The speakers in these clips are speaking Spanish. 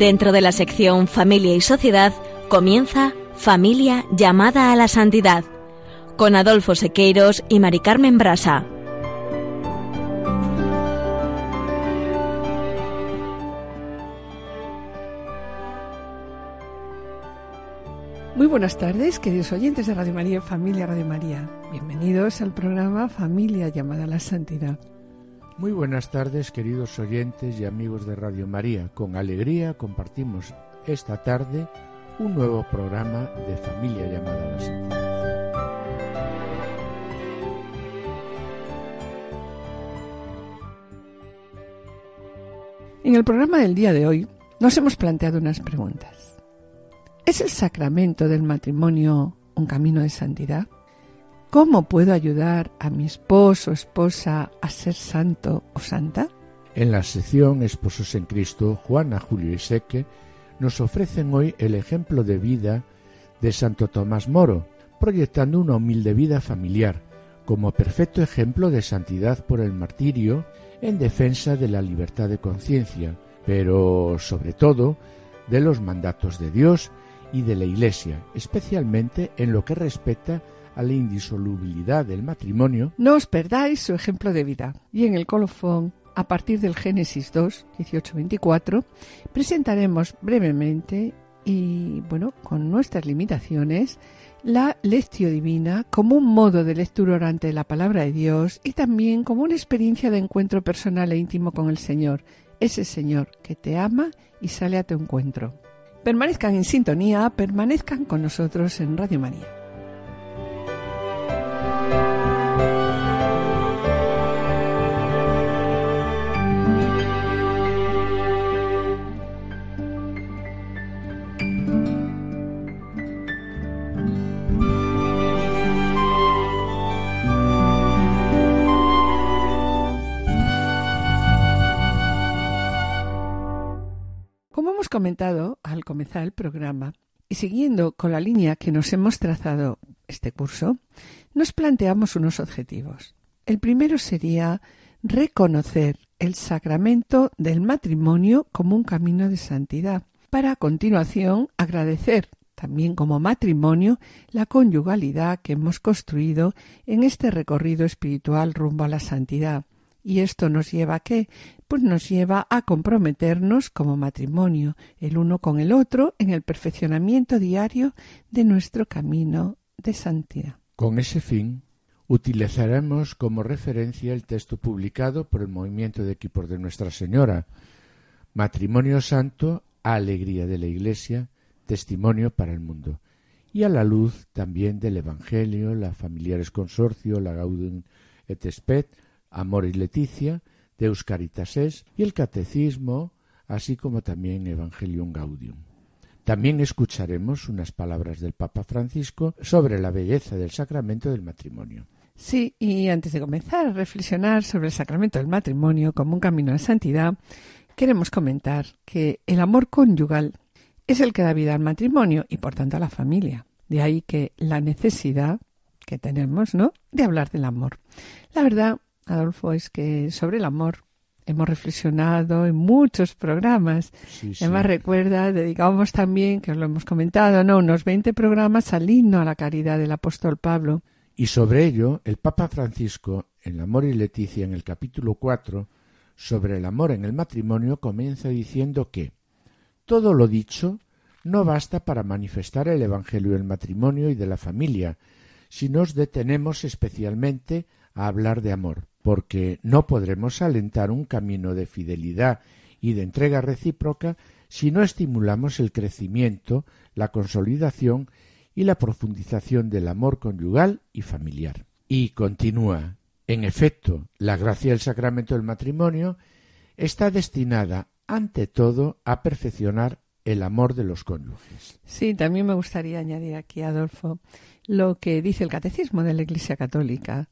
Dentro de la sección Familia y Sociedad comienza Familia llamada a la santidad con Adolfo Sequeiros y Mari Carmen Brasa. Muy buenas tardes, queridos oyentes de Radio María, Familia Radio María. Bienvenidos al programa Familia llamada a la Santidad. Muy buenas tardes, queridos oyentes y amigos de Radio María. Con alegría compartimos esta tarde un nuevo programa de Familia llamada a la Santidad. En el programa del día de hoy nos hemos planteado unas preguntas. ¿Es el sacramento del matrimonio un camino de santidad? ¿Cómo puedo ayudar a mi esposo o esposa a ser santo o santa? En la sección Esposos en Cristo, Juana, Julio y Seque nos ofrecen hoy el ejemplo de vida de Santo Tomás Moro, proyectando una humilde vida familiar, como perfecto ejemplo de santidad por el martirio en defensa de la libertad de conciencia, pero sobre todo de los mandatos de Dios y de la Iglesia, especialmente en lo que respecta a la indisolubilidad del matrimonio. No os perdáis su ejemplo de vida. Y en el colofón, a partir del Génesis 2, 18-24, presentaremos brevemente y, bueno, con nuestras limitaciones, la lectio divina como un modo de lectura orante de la palabra de Dios y también como una experiencia de encuentro personal e íntimo con el Señor, ese Señor que te ama y sale a tu encuentro. Permanezcan en sintonía, permanezcan con nosotros en Radio María. Comentado al comenzar el programa, y siguiendo con la línea que nos hemos trazado este curso, nos planteamos unos objetivos. El primero sería reconocer el sacramento del matrimonio como un camino de santidad, para a continuación agradecer también como matrimonio la conyugalidad que hemos construido en este recorrido espiritual rumbo a la santidad, ¿Y esto nos lleva a qué? Pues nos lleva a comprometernos como matrimonio, el uno con el otro, en el perfeccionamiento diario de nuestro camino de santidad. Con ese fin, utilizaremos como referencia el texto publicado por el Movimiento de Equipos de Nuestra Señora, Matrimonio Santo, Alegría de la Iglesia, Testimonio para el Mundo, y a la luz también del Evangelio, la Familiares Consorcio, la Gaudium et Spes, Amor y Leticia, Deus Caritas y el Catecismo, así como también Evangelium Gaudium. También escucharemos unas palabras del Papa Francisco sobre la belleza del sacramento del matrimonio. Sí, y antes de comenzar a reflexionar sobre el sacramento del matrimonio como un camino de santidad, queremos comentar que el amor conyugal es el que da vida al matrimonio y por tanto a la familia. De ahí que la necesidad que tenemos, ¿no?, de hablar del amor. La verdad Adolfo, es que sobre el amor hemos reflexionado en muchos programas. Además, recuerda, dedicábamos también, que os lo hemos comentado, ¿no? unos 20 programas al himno a la caridad del apóstol Pablo. Y sobre ello, el Papa Francisco, en Amor y Leticia, en el capítulo 4, sobre el amor en el matrimonio, comienza diciendo que todo lo dicho no basta para manifestar el Evangelio del matrimonio y de la familia, si nos detenemos especialmente a hablar de amor porque no podremos alentar un camino de fidelidad y de entrega recíproca si no estimulamos el crecimiento, la consolidación y la profundización del amor conyugal y familiar. Y continúa, en efecto, la gracia del sacramento del matrimonio está destinada ante todo a perfeccionar el amor de los cónyuges. Sí, también me gustaría añadir aquí, Adolfo, lo que dice el Catecismo de la Iglesia Católica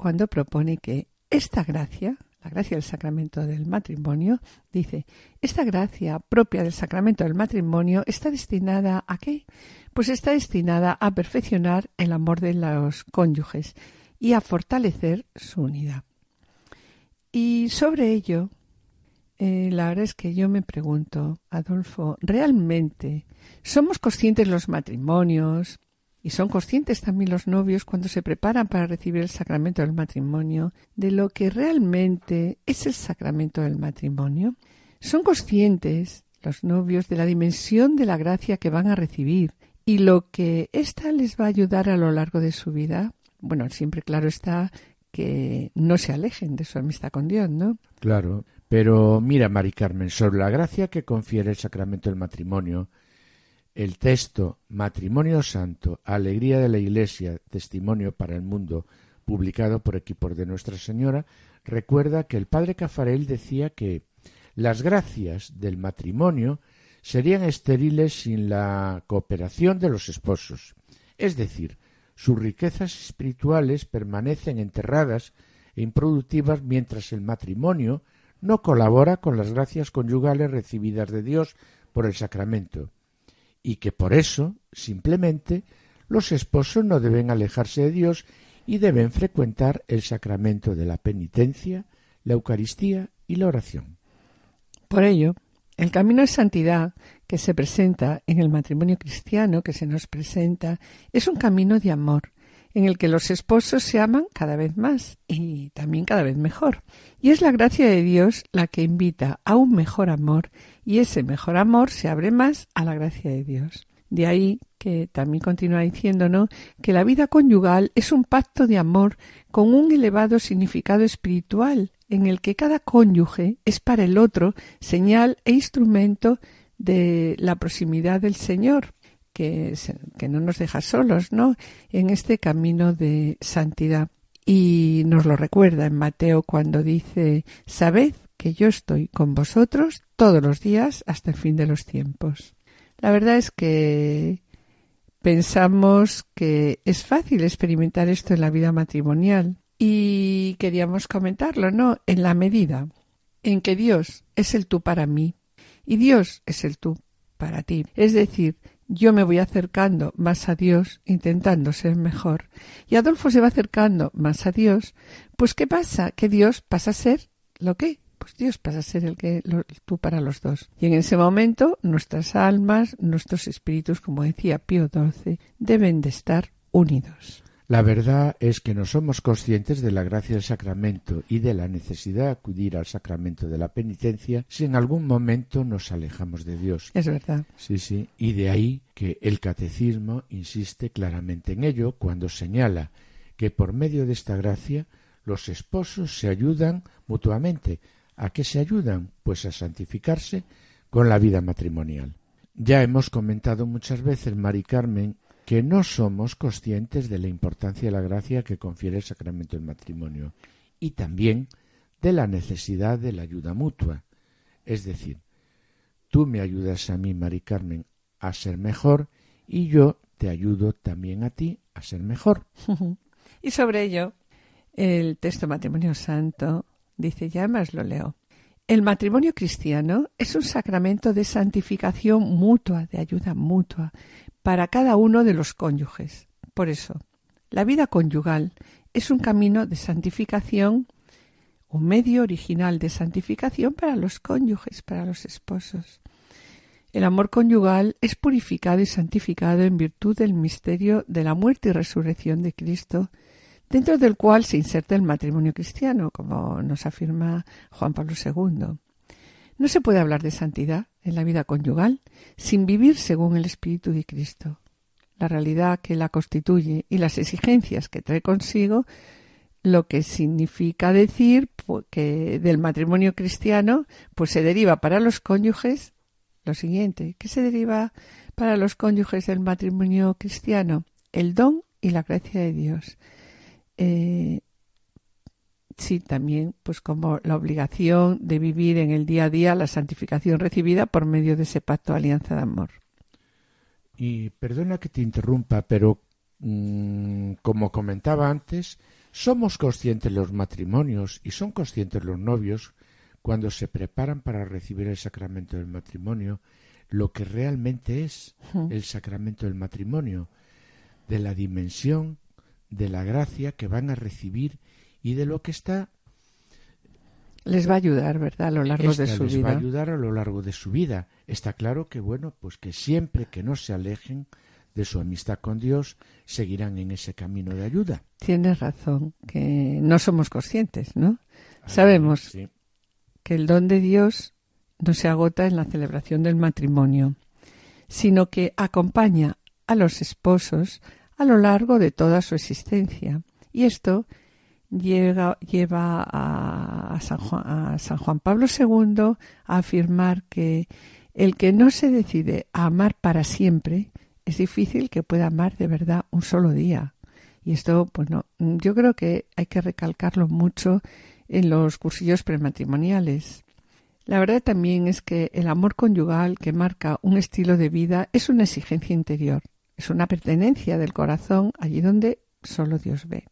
cuando propone que esta gracia, la gracia del sacramento del matrimonio, dice, esta gracia propia del sacramento del matrimonio está destinada a qué? Pues está destinada a perfeccionar el amor de los cónyuges y a fortalecer su unidad. Y sobre ello Eh, la verdad es que yo me pregunto, Adolfo, ¿realmente somos conscientes los matrimonios y son conscientes también los novios cuando se preparan para recibir el sacramento del matrimonio de lo que realmente es el sacramento del matrimonio? ¿Son conscientes los novios de la dimensión de la gracia que van a recibir y lo que ésta les va a ayudar a lo largo de su vida? Bueno, siempre claro está que no se alejen de su amistad con Dios, ¿no? Claro, pero mira, Mari Carmen, sobre la gracia que confiere el sacramento del matrimonio, el texto Matrimonio Santo, Alegría de la Iglesia, Testimonio para el Mundo, publicado por equipos de Nuestra Señora, recuerda que el padre Cafarel decía que las gracias del matrimonio serían estériles sin la cooperación de los esposos. Es decir, sus riquezas espirituales permanecen enterradas e improductivas mientras el matrimonio no colabora con las gracias conyugales recibidas de Dios por el sacramento, y que por eso, simplemente, los esposos no deben alejarse de Dios y deben frecuentar el sacramento de la penitencia, la Eucaristía y la oración. Por ello, el camino de santidad que se presenta en el matrimonio cristiano, que se nos presenta, es un camino de amor, en el que los esposos se aman cada vez más y también cada vez mejor. Y es la gracia de Dios la que invita a un mejor amor y ese mejor amor se abre más a la gracia de Dios. De ahí que también continúa diciéndonos que la vida conyugal es un pacto de amor con un elevado significado espiritual en el que cada cónyuge es para el otro señal e instrumento de la proximidad del Señor que, no nos deja solos, ¿no? En este camino de santidad. Y nos lo recuerda en Mateo cuando dice, sabed que yo estoy con vosotros todos los días hasta el fin de los tiempos. La verdad es que pensamos que es fácil experimentar esto en la vida matrimonial y queríamos comentarlo, ¿no? En la medida en que Dios es el tú para mí y Dios es el tú para ti. Es decir, yo me voy acercando más a Dios, intentando ser mejor, y Adolfo se va acercando más a Dios, pues ¿qué pasa? Que Dios pasa a ser lo que? Pues Dios pasa a ser el que tú para los dos. Y en ese momento nuestras almas, nuestros espíritus, como decía Pío XII, deben de estar unidos. La verdad es que no somos conscientes de la gracia del sacramento y de la necesidad de acudir al sacramento de la penitencia si en algún momento nos alejamos de Dios. Es verdad. Sí, sí. Y de ahí que el catecismo insiste claramente en ello cuando señala que por medio de esta gracia los esposos se ayudan mutuamente. ¿A qué se ayudan? Pues a santificarse con la vida matrimonial. Ya hemos comentado muchas veces, Mari Carmen, que no somos conscientes de la importancia de la gracia que confiere el sacramento del matrimonio y también de la necesidad de la ayuda mutua. Es decir, tú me ayudas a mí, Mari Carmen, a ser mejor y yo te ayudo también a ti a ser mejor. y sobre ello, el texto Matrimonio Santo dice, ya más lo leo. El matrimonio cristiano es un sacramento de santificación mutua, de ayuda mutua, para cada uno de los cónyuges. Por eso, la vida conyugal es un camino de santificación, un medio original de santificación para los cónyuges, para los esposos. El amor conyugal es purificado y santificado en virtud del misterio de la muerte y resurrección de Cristo, dentro del cual se inserta el matrimonio cristiano, como nos afirma Juan Pablo II. No se puede hablar de santidad en la vida conyugal sin vivir según el Espíritu de Cristo. La realidad que la constituye y las exigencias que trae consigo, lo que significa decir que del matrimonio cristiano pues se deriva para los cónyuges lo siguiente. ¿Qué se deriva para los cónyuges del matrimonio cristiano? El don y la gracia de Dios. Eh, sí también pues como la obligación de vivir en el día a día la santificación recibida por medio de ese pacto alianza de amor. Y perdona que te interrumpa, pero mm, como comentaba antes, somos conscientes los matrimonios y son conscientes los novios cuando se preparan para recibir el sacramento del matrimonio lo que realmente es el sacramento del matrimonio, de la dimensión de la gracia que van a recibir y de lo que está les va a ayudar, ¿verdad? A lo largo de su les vida. va a ayudar a lo largo de su vida. Está claro que, bueno, pues que siempre que no se alejen de su amistad con Dios, seguirán en ese camino de ayuda. Tienes razón, que no somos conscientes, ¿no? Sabemos que el don de Dios no se agota en la celebración del matrimonio, sino que acompaña a los esposos a lo largo de toda su existencia. Y esto lleva a, San Juan, a San Juan Pablo II a afirmar que el que no se decide a amar para siempre, es difícil que pueda amar de verdad un solo día. Y esto, pues no, yo creo que hay que recalcarlo mucho en los cursillos prematrimoniales. La verdad también es que el amor conyugal que marca un estilo de vida es una exigencia interior, es una pertenencia del corazón allí donde solo Dios ve.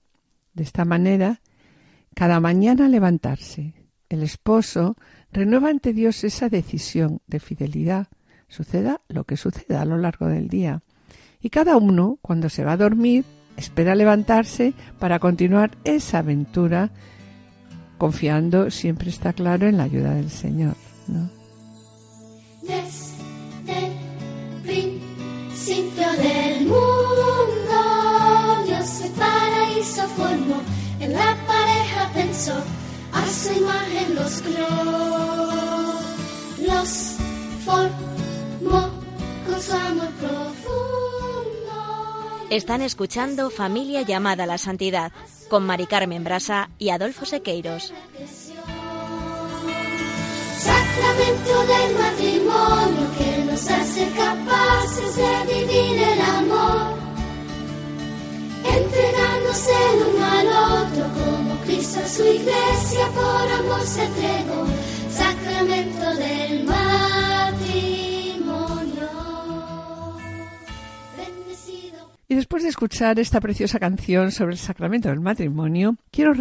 De esta manera, cada mañana levantarse, el esposo renueva ante Dios esa decisión de fidelidad, suceda lo que suceda a lo largo del día. Y cada uno, cuando se va a dormir, espera levantarse para continuar esa aventura, confiando, siempre está claro, en la ayuda del Señor. Principio del mundo, Dios el paraíso formó, en la pareja pensó, a su imagen los creó, los formó con su amor profundo. Están escuchando Familia llamada a la Santidad con Mari Carmen Brasa y Adolfo Sequeiros. Sacramento del matrimonio que hace capaces de vivir el amor, entregándose el uno al otro como Cristo a su iglesia por amor se entregó. Sacramento del matrimonio. Y después de escuchar esta preciosa canción sobre el sacramento del matrimonio, quiero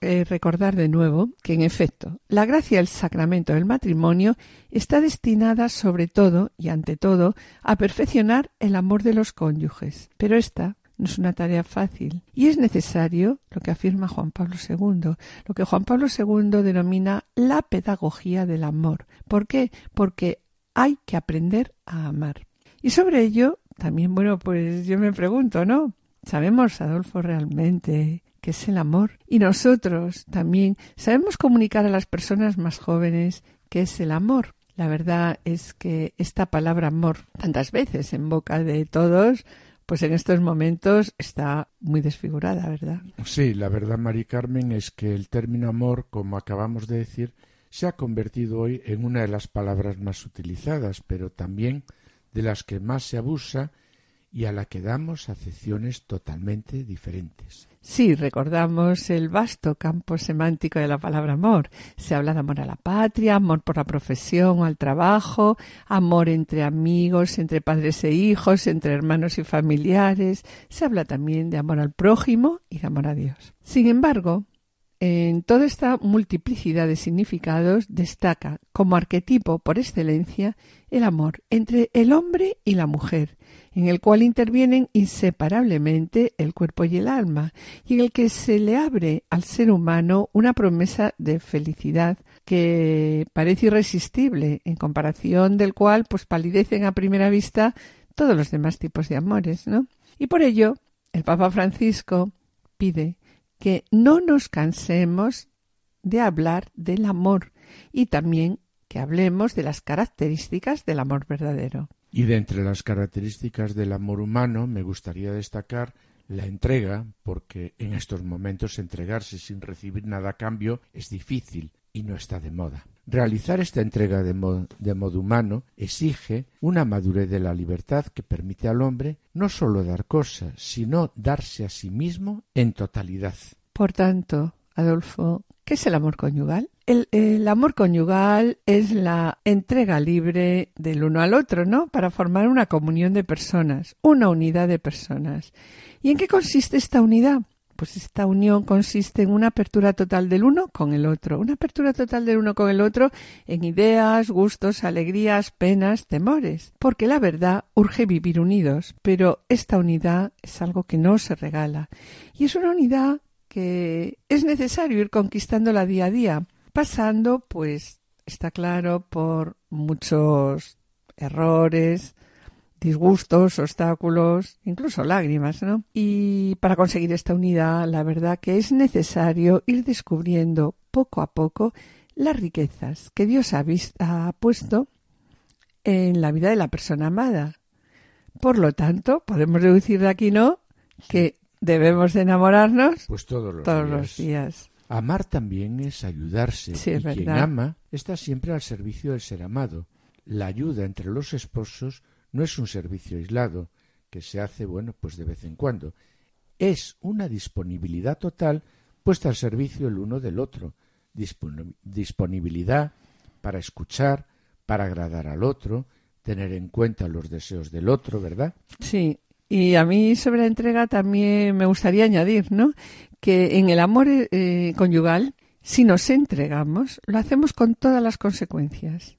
eh, recordar de nuevo que, en efecto, la gracia del sacramento del matrimonio está destinada sobre todo y ante todo a perfeccionar el amor de los cónyuges. Pero esta no es una tarea fácil y es necesario lo que afirma Juan Pablo II, lo que Juan Pablo II denomina la pedagogía del amor. ¿Por qué? Porque hay que aprender a amar. Y sobre ello, también, bueno, pues yo me pregunto, ¿no? ¿Sabemos, Adolfo, realmente qué es el amor? Y nosotros también sabemos comunicar a las personas más jóvenes qué es el amor. La verdad es que esta palabra amor, tantas veces en boca de todos, pues en estos momentos está muy desfigurada, ¿verdad? Sí, la verdad, Mari Carmen, es que el término amor, como acabamos de decir, se ha convertido hoy en una de las palabras más utilizadas, pero también de las que más se abusa y a la que damos acepciones totalmente diferentes. Sí, recordamos el vasto campo semántico de la palabra amor. Se habla de amor a la patria, amor por la profesión al trabajo, amor entre amigos, entre padres e hijos, entre hermanos y familiares. Se habla también de amor al prójimo y de amor a Dios. Sin embargo, en toda esta multiplicidad de significados destaca como arquetipo por excelencia el amor entre el hombre y la mujer, en el cual intervienen inseparablemente el cuerpo y el alma, y en el que se le abre al ser humano una promesa de felicidad que parece irresistible, en comparación del cual pues palidecen a primera vista todos los demás tipos de amores, ¿no? Y por ello, el Papa Francisco pide que no nos cansemos de hablar del amor y también que hablemos de las características del amor verdadero. Y de entre las características del amor humano me gustaría destacar la entrega, porque en estos momentos entregarse sin recibir nada a cambio es difícil y no está de moda. Realizar esta entrega de, mo de modo humano exige una madurez de la libertad que permite al hombre no sólo dar cosas, sino darse a sí mismo en totalidad. Por tanto, Adolfo, ¿qué es el amor conyugal? El, amor conyugal es la entrega libre del uno al otro, ¿no? Para formar una comunión de personas, una unidad de personas. ¿Y en qué consiste esta unidad? Pues esta unión consiste en una apertura total del uno con el otro, una apertura total del uno con el otro en ideas, gustos, alegrías, penas, temores, porque la verdad urge vivir unidos, pero esta unidad es algo que no se regala y es una unidad que es necesario ir conquistándola día a día, pasando, pues está claro, por muchos errores, disgustos, obstáculos, incluso lágrimas, ¿no? Y para conseguir esta unidad, la verdad que es necesario ir descubriendo poco a poco las riquezas que Dios ha, ha puesto en la vida de la persona amada. Por lo tanto, podemos deducir de aquí, ¿no? Que debemos de enamorarnos pues todos los todos días. los días. Amar también es ayudarse. Sí, es y quien verdad. ama está siempre al servicio del ser amado. La ayuda entre los esposos no es un servicio aislado que se hace, bueno, pues de vez en cuando. Es una disponibilidad total puesta al servicio el uno del otro. Dispon- disponibilidad para escuchar, para agradar al otro, tener en cuenta los deseos del otro, ¿verdad? Sí, y a mí sobre la entrega también me gustaría añadir, ¿no? Que en el amor eh, conyugal, si nos entregamos, lo hacemos con todas las consecuencias.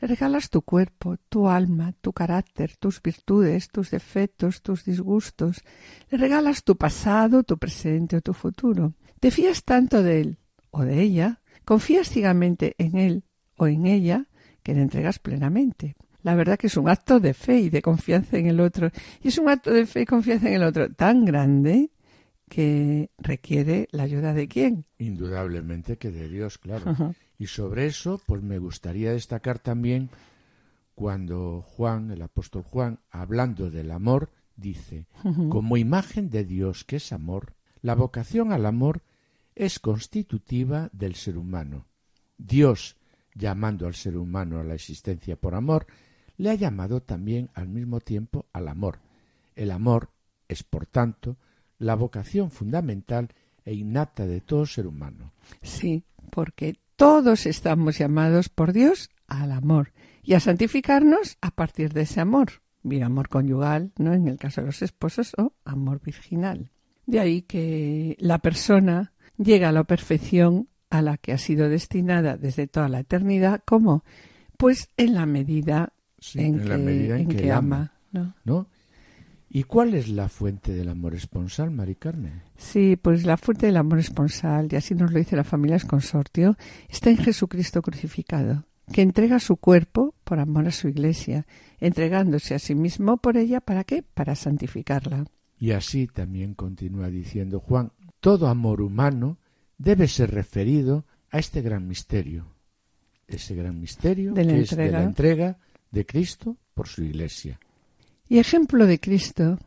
Le regalas tu cuerpo, tu alma, tu carácter, tus virtudes, tus defectos, tus disgustos. Le regalas tu pasado, tu presente o tu futuro. Te fías tanto de él o de ella, confías ciegamente en él o en ella, que le entregas plenamente. La verdad que es un acto de fe y de confianza en el otro. Y es un acto de fe y confianza en el otro tan grande que requiere la ayuda de quién. Indudablemente que de Dios, claro. Ajá. Y sobre eso, pues me gustaría destacar también cuando Juan, el apóstol Juan, hablando del amor, dice, como imagen de Dios que es amor, la vocación al amor es constitutiva del ser humano. Dios, llamando al ser humano a la existencia por amor, le ha llamado también al mismo tiempo al amor. El amor es, por tanto, la vocación fundamental e innata de todo ser humano. Sí, porque todos estamos llamados por Dios al amor y a santificarnos a partir de ese amor. Bien, amor conyugal, ¿no? En el caso de los esposos, o amor virginal. De ahí que la persona llega a la perfección a la que ha sido destinada desde toda la eternidad, ¿cómo? Pues en la medida Sí, en, en que, la medida en en que que ama. ama. ¿no? ¿no? ¿Y cuál es la fuente del amor esponsal, Mari Carmen? Sí, pues la fuente del amor esponsal, y así nos lo dice la familia es consortio, está en Jesucristo crucificado, que entrega su cuerpo por amor a su iglesia, entregándose a sí mismo por ella, ¿para qué? Para santificarla. Y así también continúa diciendo Juan, todo amor humano debe ser referido a este gran misterio, ese gran misterio De que es de la entrega de Cristo por su iglesia. Y ejemplo de Cristo,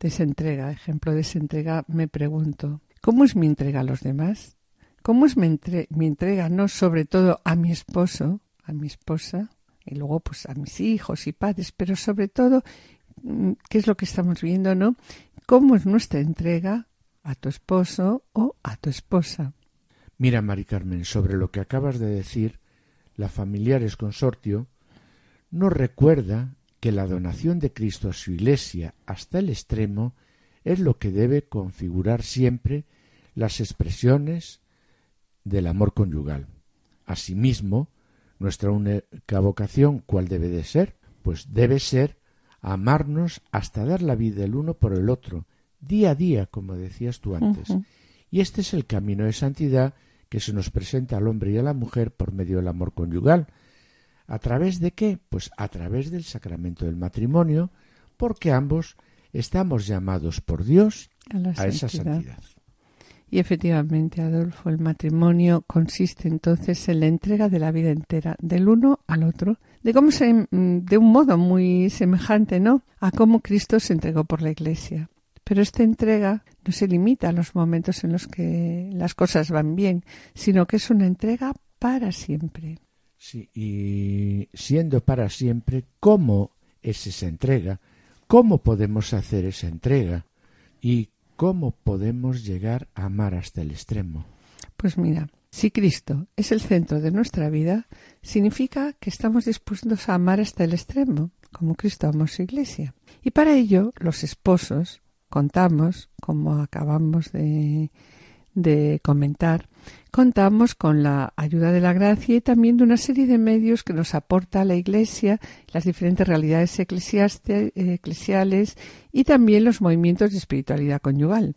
de esa entrega, ejemplo de esa entrega, me pregunto, ¿cómo es mi entrega a los demás? ¿Cómo es mi, entre- mi entrega, no sobre todo a mi esposo, a mi esposa, y luego pues a mis hijos y padres, pero sobre todo, mm, ¿qué es lo que estamos viendo, no? ¿Cómo es nuestra entrega a tu esposo o a tu esposa? Mira, Mari Carmen, sobre lo que acabas de decir, la Familiares Consortio nos recuerda que la donación de Cristo a su Iglesia hasta el extremo es lo que debe configurar siempre las expresiones del amor conyugal. Asimismo, nuestra única vocación, ¿cuál debe de ser? Pues debe ser amarnos hasta dar la vida el uno por el otro, día a día, como decías tú antes. Y este es el camino de santidad que se nos presenta al hombre y a la mujer por medio del amor conyugal. ¿A través de qué? Pues a través del sacramento del matrimonio, porque ambos estamos llamados por Dios A la a esa santidad. santidad. Y efectivamente, Adolfo, el matrimonio consiste entonces en la entrega de la vida entera del uno al otro, de cómo se, mm, de un modo muy semejante, ¿no? A cómo Cristo se entregó por la Iglesia. Pero esta entrega no se limita a los momentos en los que las cosas van bien, sino que es una entrega para siempre. Sí, y siendo para siempre, ¿cómo es esa entrega? ¿Cómo podemos hacer esa entrega? ¿Y cómo podemos llegar a amar hasta el extremo? Pues mira, si Cristo es el centro de nuestra vida, significa que estamos dispuestos a amar hasta el extremo, como Cristo amó su iglesia. Y para ello, los esposos contamos, como acabamos de, de comentar, contamos con la ayuda de la gracia y también de una serie de medios que nos aporta la Iglesia, las diferentes realidades eclesiales y también los movimientos de espiritualidad conyugal.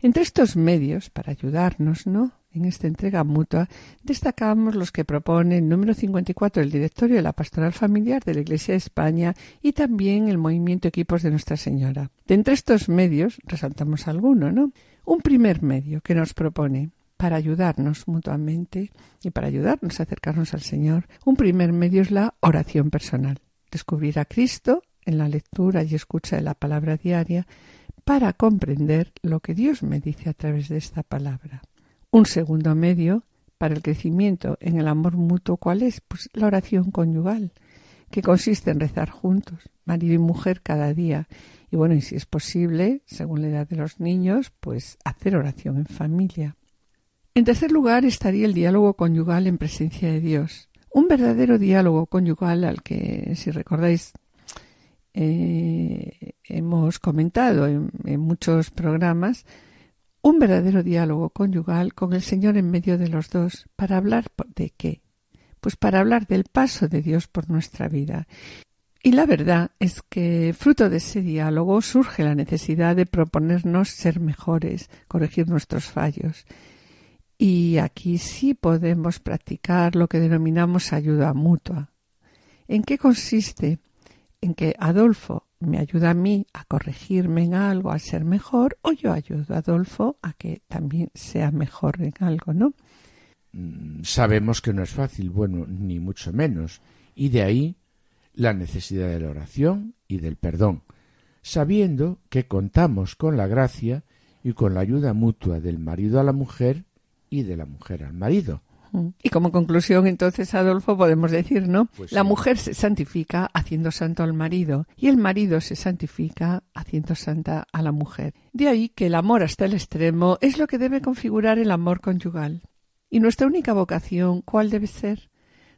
Entre estos medios, para ayudarnos, ¿no? en esta entrega mutua, destacamos los que propone el número 54 el directorio de la Pastoral Familiar de la Iglesia de España y también el movimiento Equipos de Nuestra Señora. De entre estos medios resaltamos alguno, ¿no? Un primer medio que nos propone para ayudarnos mutuamente y para ayudarnos a acercarnos al Señor, un primer medio es la oración personal. Descubrir a Cristo en la lectura y escucha de la palabra diaria para comprender lo que Dios me dice a través de esta palabra. Un segundo medio para el crecimiento en el amor mutuo, ¿cuál es? Pues la oración conyugal, que consiste en rezar juntos, marido y mujer cada día. Y bueno, y si es posible, según la edad de los niños, pues hacer oración en familia. En tercer lugar estaría el diálogo conyugal en presencia de Dios. Un verdadero diálogo conyugal al que, si recordáis, eh, hemos comentado en, muchos programas, un verdadero diálogo conyugal con el Señor en medio de los dos. ¿Para hablar de qué? Pues para hablar del paso de Dios por nuestra vida. Y la verdad es que fruto de ese diálogo surge la necesidad de proponernos ser mejores, corregir nuestros fallos. Y aquí sí podemos practicar lo que denominamos ayuda mutua. ¿En qué consiste? en que Adolfo me ayuda a mí a corregirme en algo, a ser mejor, o yo ayudo a Adolfo a que también sea mejor en algo, ¿no? Mm, sabemos que no es fácil, bueno, ni mucho menos, y de ahí la necesidad de la oración y del perdón, sabiendo que contamos con la gracia y con la ayuda mutua del marido a la mujer y de la mujer al marido, y como conclusión, entonces, Adolfo, podemos decir, ¿no? Pues la mujer se santifica haciendo santo al marido y el marido se santifica haciendo santa a la mujer. De ahí que el amor hasta el extremo es lo que debe configurar el amor conyugal. Y nuestra única vocación, ¿cuál debe ser?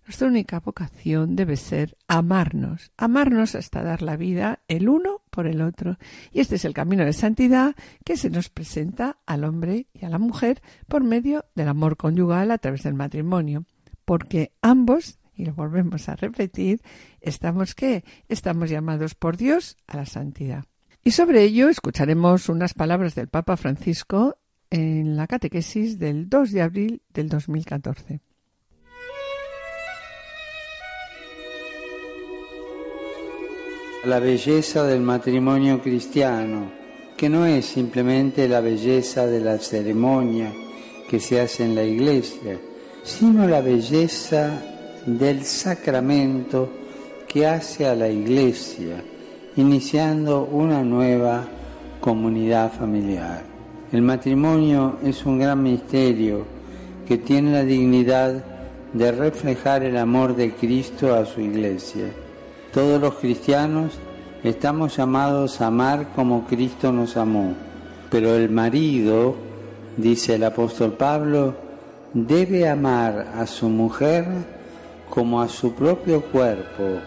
Nuestra única vocación debe ser amarnos, amarnos hasta dar la vida el uno por el otro. Y este es el camino de santidad que se nos presenta al hombre y a la mujer por medio del amor conyugal a través del matrimonio. Porque ambos, y lo volvemos a repetir, estamos qué? Estamos llamados por Dios a la santidad. Y sobre ello escucharemos unas palabras del Papa Francisco en la catequesis del 2 de abril del 2014. La belleza del matrimonio cristiano, que no es simplemente la belleza de la ceremonia que se hace en la iglesia, sino la belleza del sacramento que hace a la iglesia, iniciando una nueva comunidad familiar. El matrimonio es un gran misterio que tiene la dignidad de reflejar el amor de Cristo a su iglesia todos los cristianos estamos llamados a amar como Cristo nos amó, pero el marido, dice el apóstol Pablo, debe amar a su mujer como a su propio cuerpo,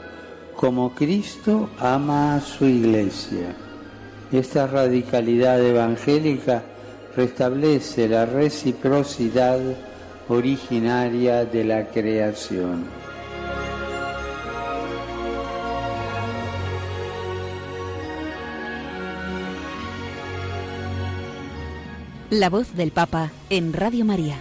como Cristo ama a su iglesia. Esta radicalidad evangélica restablece la reciprocidad originaria de la creación. La voz del Papa en Radio María.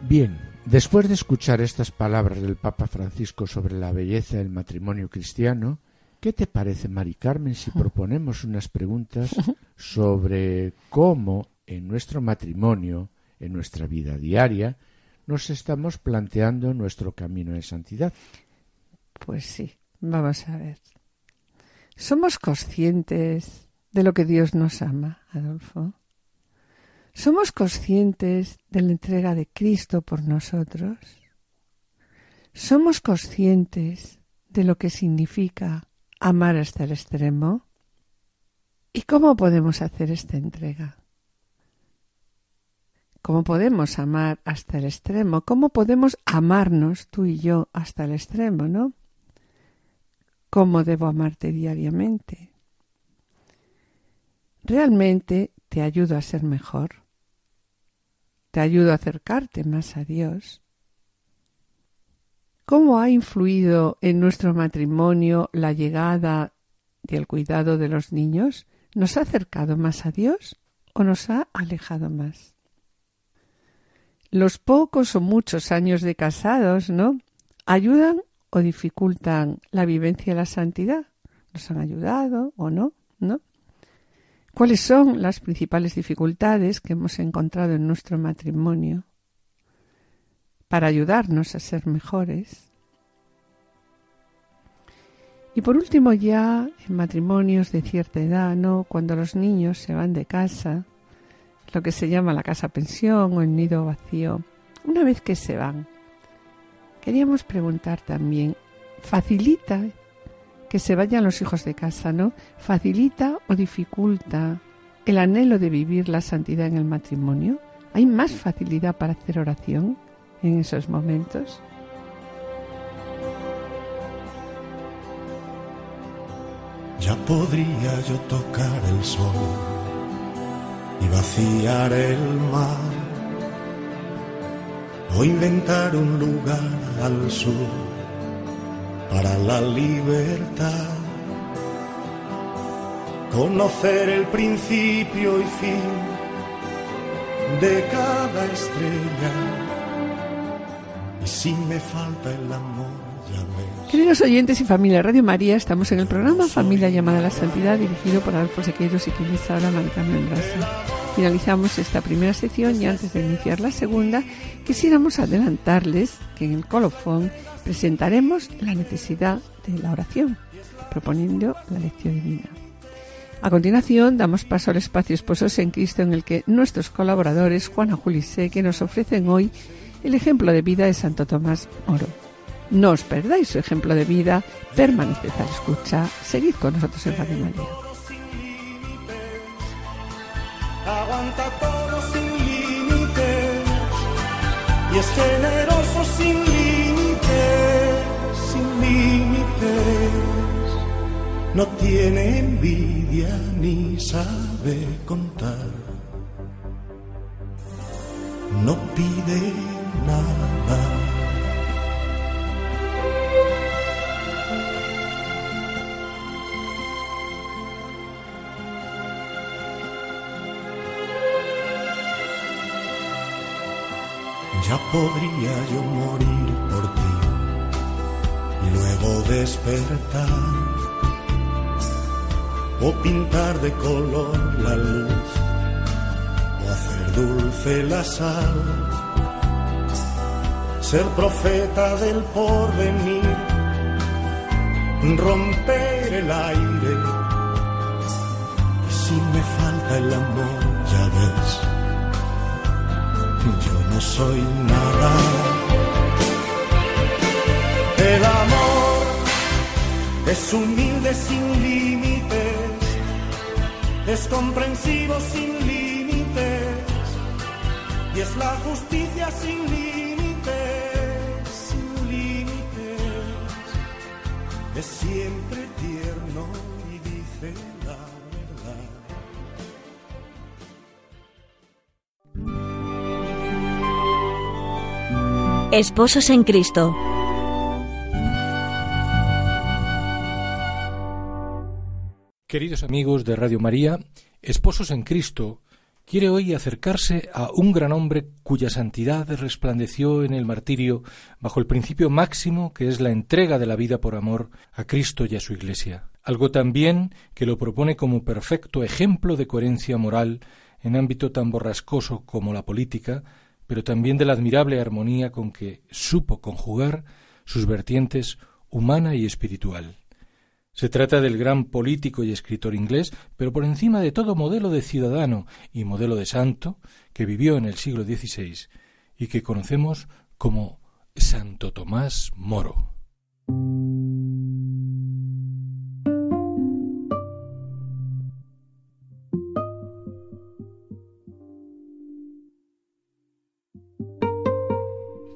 Bien, después de escuchar estas palabras del Papa Francisco sobre la belleza del matrimonio cristiano, ¿qué te parece, Mari Carmen, si proponemos unas preguntas sobre cómo en nuestro matrimonio, en nuestra vida diaria, nos estamos planteando nuestro camino de santidad? Pues sí. Vamos a ver. ¿Somos conscientes de lo que Dios nos ama, Adolfo? ¿Somos conscientes de la entrega de Cristo por nosotros? ¿Somos conscientes de lo que significa amar hasta el extremo? ¿Y cómo podemos hacer esta entrega? ¿Cómo podemos amar hasta el extremo? ¿Cómo podemos amarnos tú y yo hasta el extremo, no? Cómo debo amarte diariamente. ¿Realmente te ayudo a ser mejor? ¿Te ayudo a acercarte más a Dios? ¿Cómo ha influido en nuestro matrimonio la llegada y el cuidado de los niños nos ha acercado más a Dios o nos ha alejado más? Los pocos o muchos años de casados, ¿no? ¿Ayudan o dificultan la vivencia de la santidad? ¿Nos han ayudado o no? ¿No? ¿Cuáles son las principales dificultades que hemos encontrado en nuestro matrimonio para ayudarnos a ser mejores? Y por último ya en matrimonios de cierta edad, ¿no? Cuando los niños se van de casa, lo que se llama la casa pensión o el nido vacío, una vez que se van, queríamos preguntar también, ¿facilita que se vayan los hijos de casa, ¿no? ¿Facilita o dificulta el anhelo de vivir la santidad en el matrimonio? ¿Hay más facilidad para hacer oración en esos momentos? Ya podría yo tocar el sol y vaciar el mar o inventar un lugar al sur para la libertad. Conocer el principio y fin de cada estrella. Y si me falta el amor, ya. Queridos oyentes y familia Radio María, estamos en el programa Familia llamada a la Santidad, dirigido por Adolfo Sequeiros y quien habla, Maricarmen. Finalizamos esta primera sección y antes de iniciar la segunda, quisiéramos adelantarles que en el colofón presentaremos la necesidad de la oración, proponiendo la lección divina. A continuación, damos paso al espacio Esposos en Cristo en el que nuestros colaboradores, Juana Julisé, que nos ofrecen hoy el ejemplo de vida de Santo Tomás Moro. No os perdáis su ejemplo de vida, permaneced a la escucha, seguid con nosotros en Radio. Aguanta todo sin límites y es generoso sin límites, sin límites. No tiene envidia ni sabe contar. No pide nada. Podría yo morir por ti y luego despertar o pintar de color la luz o hacer dulce la sal, ser profeta del porvenir, romper el aire. Y si me falta el amor no soy nada. El amor es humilde sin límites, es comprensivo sin límites, y es la justicia sin límites, Esposos en Cristo. Queridos amigos de Radio María, Esposos en Cristo quiere hoy acercarse a un gran hombre cuya santidad resplandeció en el martirio bajo el principio máximo que es la entrega de la vida por amor a Cristo y a su Iglesia. Algo también que lo propone como perfecto ejemplo de coherencia moral en ámbito tan borrascoso como la política, pero también de la admirable armonía con que supo conjugar sus vertientes humana y espiritual. Se trata del gran político y escritor inglés, pero por encima de todo modelo de ciudadano y modelo de santo que vivió en el siglo XVI y que conocemos como Santo Tomás Moro.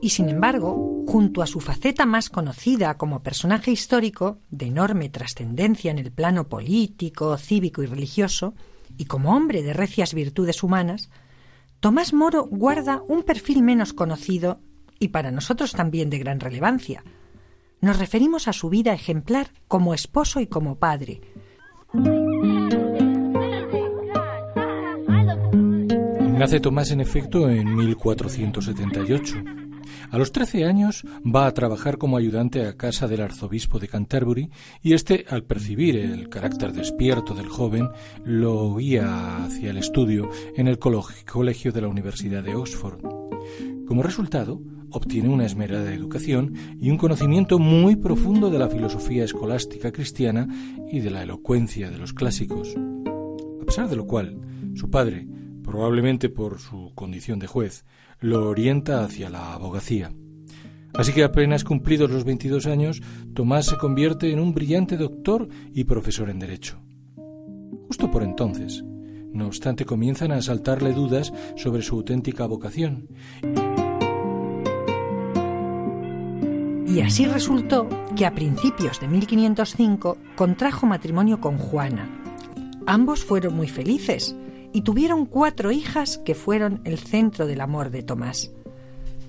y sin embargo, junto a su faceta más conocida como personaje histórico, de enorme trascendencia en el plano político, cívico y religioso, y como hombre de recias virtudes humanas, Tomás Moro guarda un perfil menos conocido y para nosotros también de gran relevancia. Nos referimos a su vida ejemplar como esposo y como padre. Nace Tomás en efecto en 1478 a los 13 años va a trabajar como ayudante a casa del arzobispo de Canterbury y este, al percibir el carácter despierto del joven, lo guía hacia el estudio en el colegio de la Universidad de Oxford. Como resultado, obtiene una esmerada educación y un conocimiento muy profundo de la filosofía escolástica cristiana y de la elocuencia de los clásicos. A pesar de lo cual, su padre, probablemente por su condición de juez, lo orienta hacia la abogacía. Así que apenas cumplidos los 22 años, Tomás se convierte en un brillante doctor y profesor en Derecho. Justo por entonces, no obstante, comienzan a asaltarle dudas sobre su auténtica vocación. Y así resultó que a principios de 1505 contrajo matrimonio con Juana. Ambos fueron muy felices y tuvieron cuatro hijas que fueron el centro del amor de Tomás.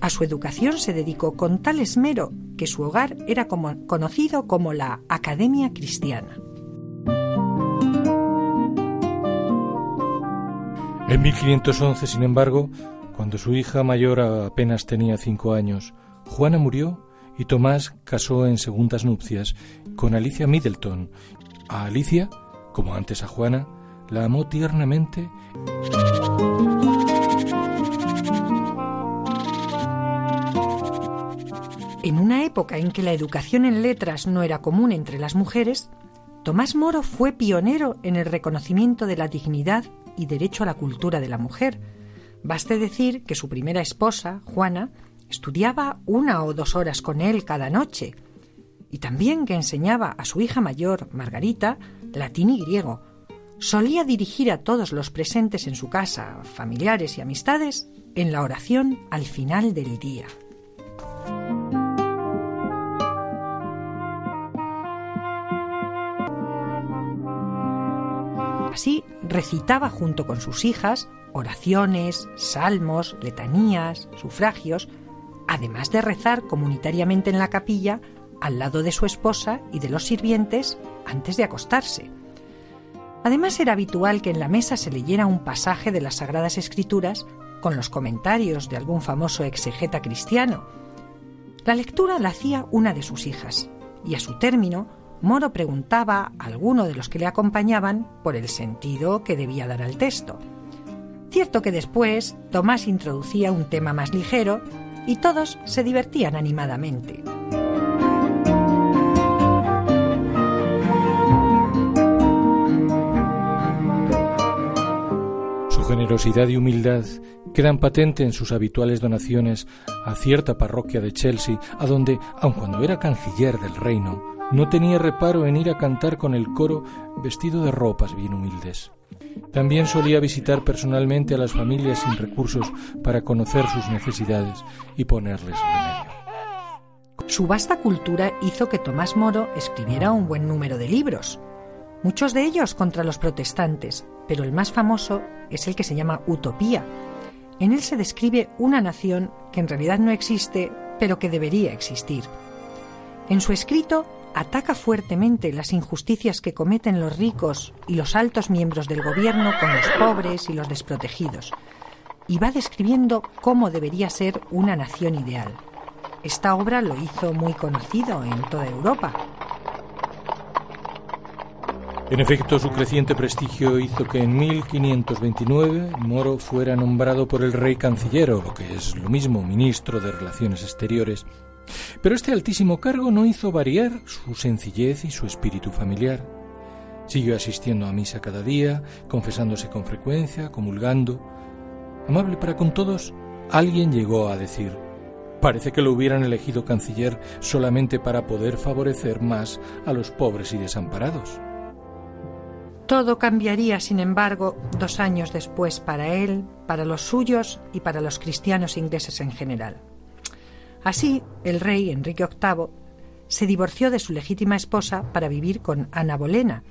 A su educación se dedicó con tal esmero que su hogar era conocido como la Academia Cristiana. En 1511, sin embargo, cuando su hija mayor apenas tenía cinco años, Juana murió y Tomás casó en segundas nupcias con Alicia Middleton. A Alicia, como antes a Juana, la amó tiernamente. En una época en que la educación en letras no era común entre las mujeres, Tomás Moro fue pionero en el reconocimiento de la dignidad y derecho a la cultura de la mujer. Baste decir que su primera esposa, Juana, estudiaba una o dos horas con él cada noche, y también que enseñaba a su hija mayor, Margarita, latín y griego. Solía dirigir a todos los presentes en su casa, familiares y amistades, en la oración al final del día. Así recitaba junto con sus hijas oraciones, salmos, letanías, sufragios, además de rezar comunitariamente en la capilla al lado de su esposa y de los sirvientes antes de acostarse. Además era habitual que en la mesa se leyera un pasaje de las Sagradas Escrituras con los comentarios de algún famoso exegeta cristiano. La lectura la hacía una de sus hijas, y a su término, Moro preguntaba a alguno de los que le acompañaban por el sentido que debía dar al texto. Cierto que después Tomás introducía un tema más ligero y todos se divertían animadamente. Generosidad y humildad quedan patente en sus habituales donaciones a cierta parroquia de Chelsea, a donde, aun cuando era canciller del reino, no tenía reparo en ir a cantar con el coro vestido de ropas bien humildes. También solía visitar personalmente a las familias sin recursos para conocer sus necesidades y ponerles remedio. Su vasta cultura hizo que Tomás Moro escribiera un buen número de libros, muchos de ellos contra los protestantes, pero el más famoso es el que se llama Utopía. En él se describe una nación que en realidad no existe, pero que debería existir. En su escrito ataca fuertemente las injusticias que cometen los ricos y los altos miembros del gobierno con los pobres y los desprotegidos, y va describiendo cómo debería ser una nación ideal. Esta obra lo hizo muy conocido en toda Europa. En efecto, su creciente prestigio hizo que en 1529 Moro fuera nombrado por el rey canciller, o lo que es lo mismo, ministro de Relaciones Exteriores, pero este altísimo cargo no hizo variar su sencillez y su espíritu familiar. Siguió asistiendo a misa cada día, confesándose con frecuencia, comulgando. Amable para con todos, alguien llegó a decir, parece que lo hubieran elegido canciller solamente para poder favorecer más a los pobres y desamparados. Todo cambiaría, sin embargo, dos años después para él, para los suyos y para los cristianos ingleses en general. Así, el rey Enrique VIII se divorció de su legítima esposa para vivir con Ana Bolena,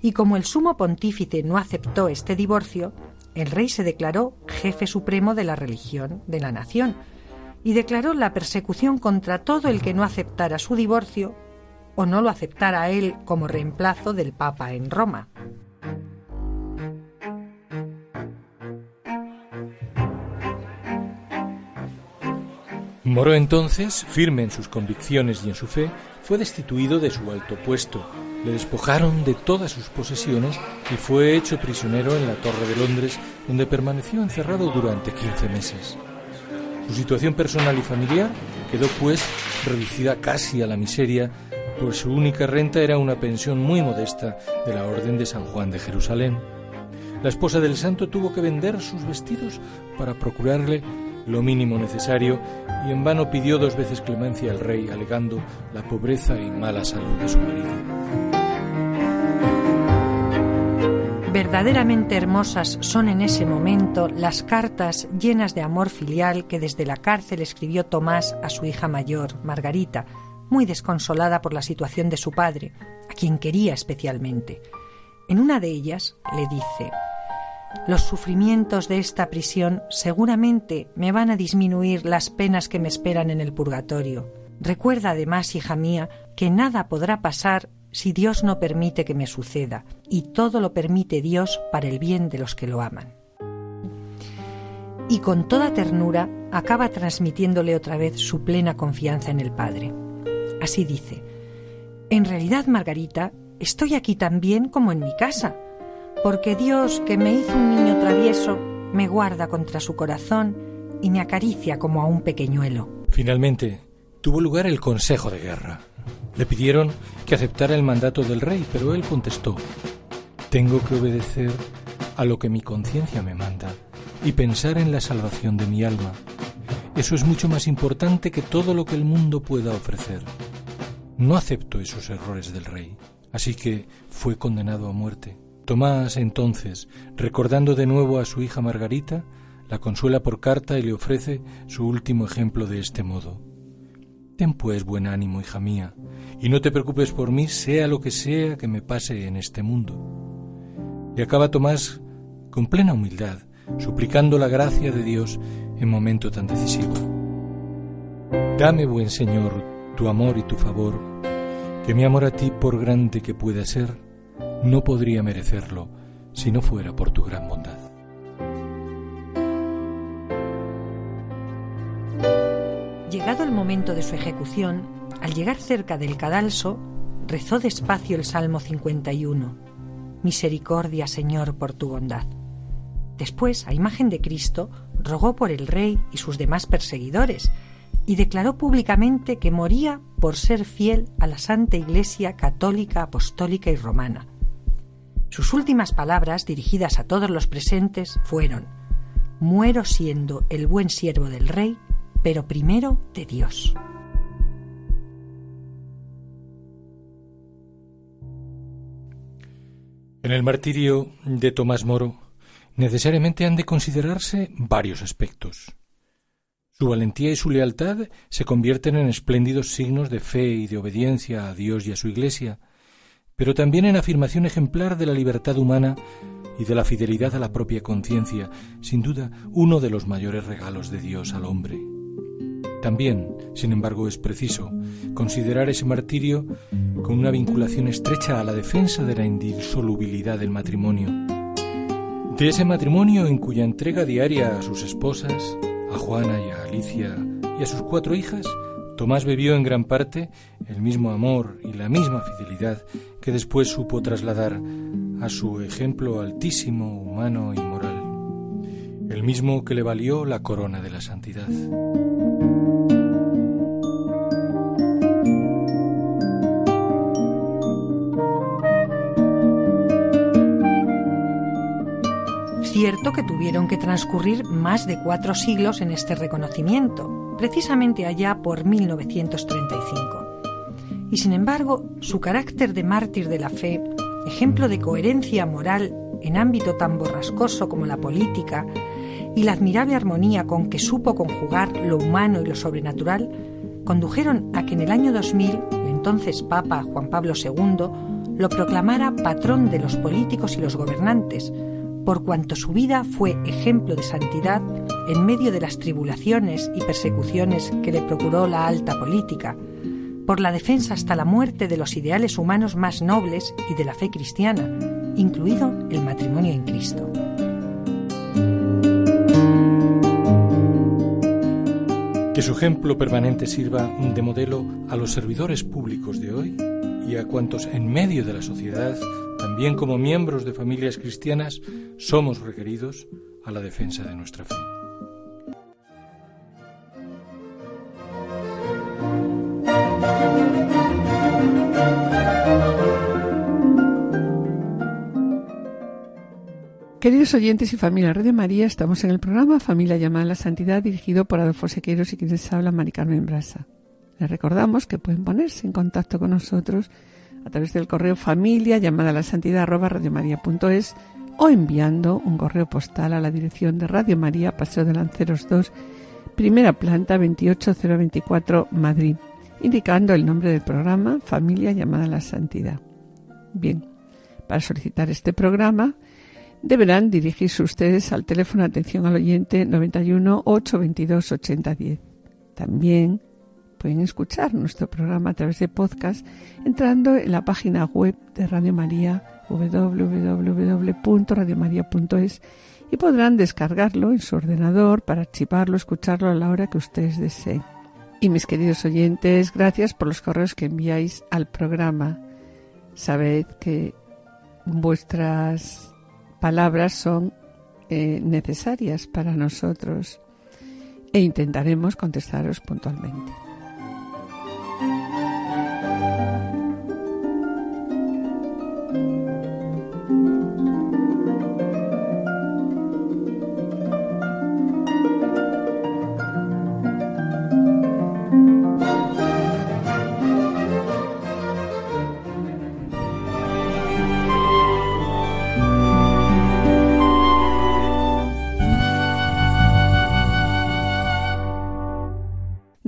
y como el sumo pontífice no aceptó este divorcio, el rey se declaró jefe supremo de la religión de la nación y declaró la persecución contra todo el que no aceptara su divorcio o no lo aceptara él como reemplazo del Papa en Roma. Moro entonces, firme en sus convicciones y en su fe, fue destituido de su alto puesto, le despojaron de todas sus posesiones y fue hecho prisionero en la Torre de Londres, donde permaneció encerrado durante 15 meses. Su situación personal y familiar quedó pues reducida casi a la miseria pues su única renta era una pensión muy modesta de la Orden de San Juan de Jerusalén. La esposa del santo tuvo que vender sus vestidos para procurarle lo mínimo necesario y en vano pidió dos veces clemencia al rey alegando la pobreza y mala salud de su marido. Verdaderamente hermosas son en ese momento las cartas llenas de amor filial que desde la cárcel escribió Tomás a su hija mayor, Margarita, muy desconsolada por la situación de su padre, a quien quería especialmente. En una de ellas le dice, los sufrimientos de esta prisión seguramente me van a disminuir las penas que me esperan en el purgatorio. Recuerda además, hija mía, que nada podrá pasar si Dios no permite que me suceda, y todo lo permite Dios para el bien de los que lo aman. Y con toda ternura acaba transmitiéndole otra vez su plena confianza en el Padre. Así dice, En realidad, Margarita, estoy aquí tan bien como en mi casa, porque Dios, que me hizo un niño travieso, me guarda contra su corazón y me acaricia como a un pequeñuelo. Finalmente, tuvo lugar el Consejo de Guerra. Le pidieron que aceptara el mandato del rey, pero él contestó, tengo que obedecer a lo que mi conciencia me manda y pensar en la salvación de mi alma. Eso es mucho más importante que todo lo que el mundo pueda ofrecer. No acepto esos errores del rey, así que fue condenado a muerte. Tomás, entonces, recordando de nuevo a su hija Margarita, la consuela por carta y le ofrece su último ejemplo de este modo. Ten pues buen ánimo, hija mía, y no te preocupes por mí, sea lo que sea que me pase en este mundo. Y acaba Tomás con plena humildad, suplicando la gracia de Dios en momento tan decisivo. Dame, buen Señor, tu amor y tu favor, que mi amor a ti, por grande que pueda ser, no podría merecerlo si no fuera por tu gran bondad. Llegado el momento de su ejecución, al llegar cerca del cadalso, rezó despacio el Salmo 51. Misericordia, Señor, por tu bondad. Después, a imagen de Cristo, rogó por el rey y sus demás perseguidores, y declaró públicamente que moría por ser fiel a la Santa Iglesia católica, apostólica y romana sus últimas palabras, dirigidas a todos los presentes, fueron Muero siendo el buen siervo del Rey, pero primero de Dios. En el martirio de Tomás Moro necesariamente han de considerarse varios aspectos. Su valentía y su lealtad se convierten en espléndidos signos de fe y de obediencia a Dios y a su Iglesia, pero también en afirmación ejemplar de la libertad humana y de la fidelidad a la propia conciencia, sin duda uno de los mayores regalos de Dios al hombre. También, sin embargo, es preciso considerar ese martirio con una vinculación estrecha a la defensa de la indisolubilidad del matrimonio. De ese matrimonio en cuya entrega diaria a sus esposas, a Juana y a Alicia y a sus cuatro hijas, Tomás bebió en gran parte el mismo amor y la misma fidelidad que después supo trasladar a su ejemplo altísimo, humano y moral, el mismo que le valió la corona de la santidad. Cierto que tuvieron que transcurrir más de cuatro siglos en este reconocimiento, precisamente allá por 1935 y sin embargo su carácter de mártir de la fe, ejemplo de coherencia moral en ámbito tan borrascoso como la política, y la admirable armonía con que supo conjugar lo humano y lo sobrenatural, condujeron a que en el año 2000 el entonces Papa Juan Pablo II lo proclamara patrón de los políticos y los gobernantes, por cuanto su vida fue ejemplo de santidad en medio de las tribulaciones y persecuciones que le procuró la alta política, por la defensa hasta la muerte de los ideales humanos más nobles y de la fe cristiana, incluido el matrimonio en Cristo. Que su ejemplo permanente sirva de modelo a los servidores públicos de hoy y a cuantos en medio de la sociedad, también como miembros de familias cristianas, somos requeridos a la defensa de nuestra fe. Queridos oyentes y familia Red de María, estamos en el programa Familia llamada a la Santidad dirigido por Adolfo Sequeiros y quienes habla Mari Carmen Brasa. Les recordamos que pueden ponerse en contacto con nosotros a través del correo familia llamada a la santidad arroba radiomaria.es o enviando un correo postal a la dirección de Radio María, Paseo de Lanceros 2, primera planta 28024 Madrid, indicando el nombre del programa Familia llamada a la Santidad. Bien, para solicitar este programa, deberán dirigirse ustedes al teléfono atención al oyente 91 822 8010. También pueden escuchar nuestro programa a través de podcast entrando en la página web de Radio María www.radiomaria.es y podrán descargarlo en su ordenador para archivarlo, escucharlo a la hora que ustedes deseen. Y mis queridos oyentes, gracias por los correos que enviáis al programa. Sabed que vuestras palabras son eh, necesarias para nosotros e intentaremos contestaros puntualmente.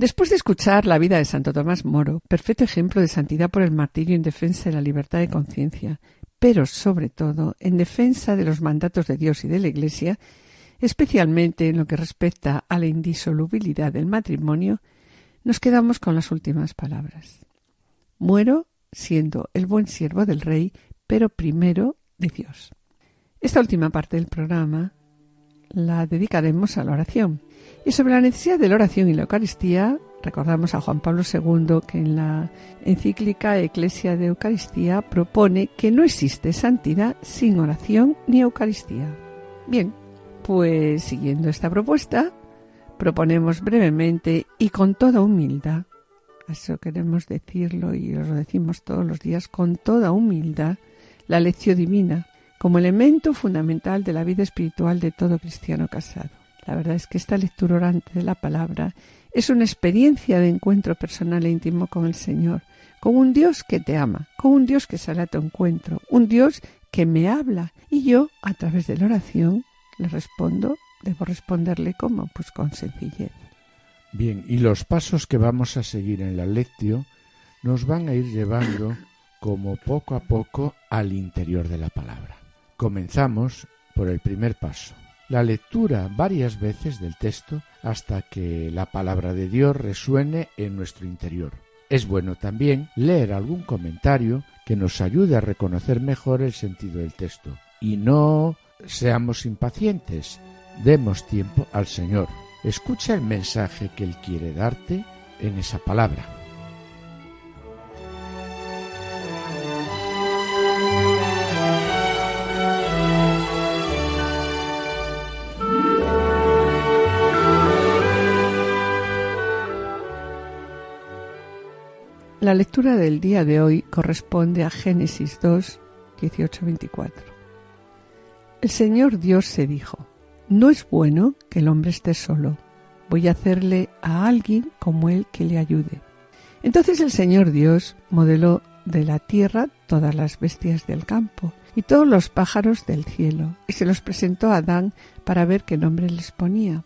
Después de escuchar la vida de Santo Tomás Moro, perfecto ejemplo de santidad por el martirio en defensa de la libertad de conciencia, pero sobre todo en defensa de los mandatos de Dios y de la Iglesia, especialmente en lo que respecta a la indisolubilidad del matrimonio, nos quedamos con las últimas palabras. Muero siendo el buen siervo del Rey, pero primero de Dios. Esta última parte del programa la dedicaremos a la oración y sobre la necesidad de la oración y la Eucaristía, recordamos a Juan Pablo II que en la encíclica Eclesia de Eucaristía propone que no existe santidad sin oración ni Eucaristía. Bien, pues siguiendo esta propuesta, proponemos brevemente y con toda humildad, eso queremos decirlo y os lo decimos todos los días, con toda humildad, la lección divina como elemento fundamental de la vida espiritual de todo cristiano casado. La verdad es que esta lectura orante de la palabra es una experiencia de encuentro personal e íntimo con el Señor, con un Dios que te ama, con un Dios que sale a tu encuentro, un Dios que me habla y yo, a través de la oración, le respondo, debo responderle como, pues con sencillez. Bien, y los pasos que vamos a seguir en la lectio nos van a ir llevando como poco a poco al interior de la palabra. Comenzamos por el primer paso, la lectura varias veces del texto hasta que la palabra de Dios resuene en nuestro interior. Es bueno también leer algún comentario que nos ayude a reconocer mejor el sentido del texto. Y no seamos impacientes, demos tiempo al Señor. Escucha el mensaje que Él quiere darte en esa palabra. La lectura del día de hoy corresponde a Génesis 2, 18-24. El Señor Dios se dijo, No es bueno que el hombre esté solo, voy a hacerle a alguien como él que le ayude. Entonces el Señor Dios modeló de la tierra todas las bestias del campo y todos los pájaros del cielo, y se los presentó a Adán para ver qué nombre les ponía.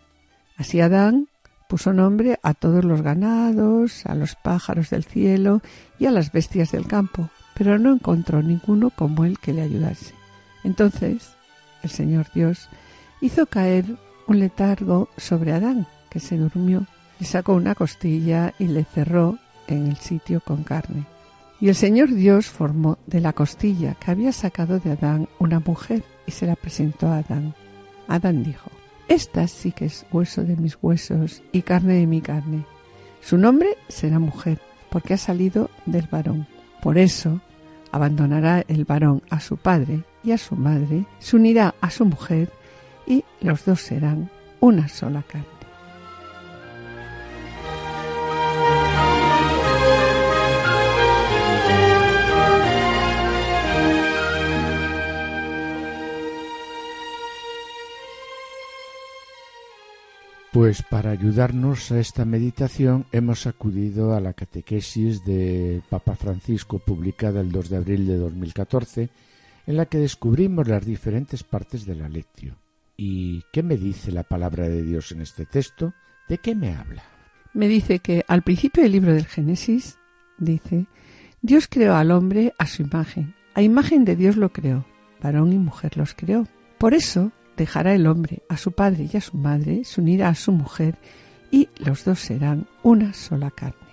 Así Adán Puso nombre a todos los ganados, a los pájaros del cielo y a las bestias del campo, pero no encontró ninguno como él que le ayudase. Entonces el Señor Dios hizo caer un letargo sobre Adán, que se durmió, le sacó una costilla y le cerró en el sitio con carne. Y el Señor Dios formó de la costilla que había sacado de Adán una mujer y se la presentó a Adán. Adán dijo, esta sí que es hueso de mis huesos y carne de mi carne. Su nombre será mujer, porque ha salido del varón. Por eso abandonará el varón a su padre y a su madre, se unirá a su mujer y los dos serán una sola carne. Pues para ayudarnos a esta meditación hemos acudido a la catequesis de Papa Francisco publicada el 2 de abril de 2014 en la que descubrimos las diferentes partes de la lectio. ¿Y qué me dice la palabra de Dios en este texto? ¿De qué me habla? Me dice que al principio del libro del Génesis dice, Dios creó al hombre a su imagen, a imagen de Dios lo creó, varón y mujer los creó. Por eso dejará el hombre a su padre y a su madre, se unirá a su mujer y los dos serán una sola carne.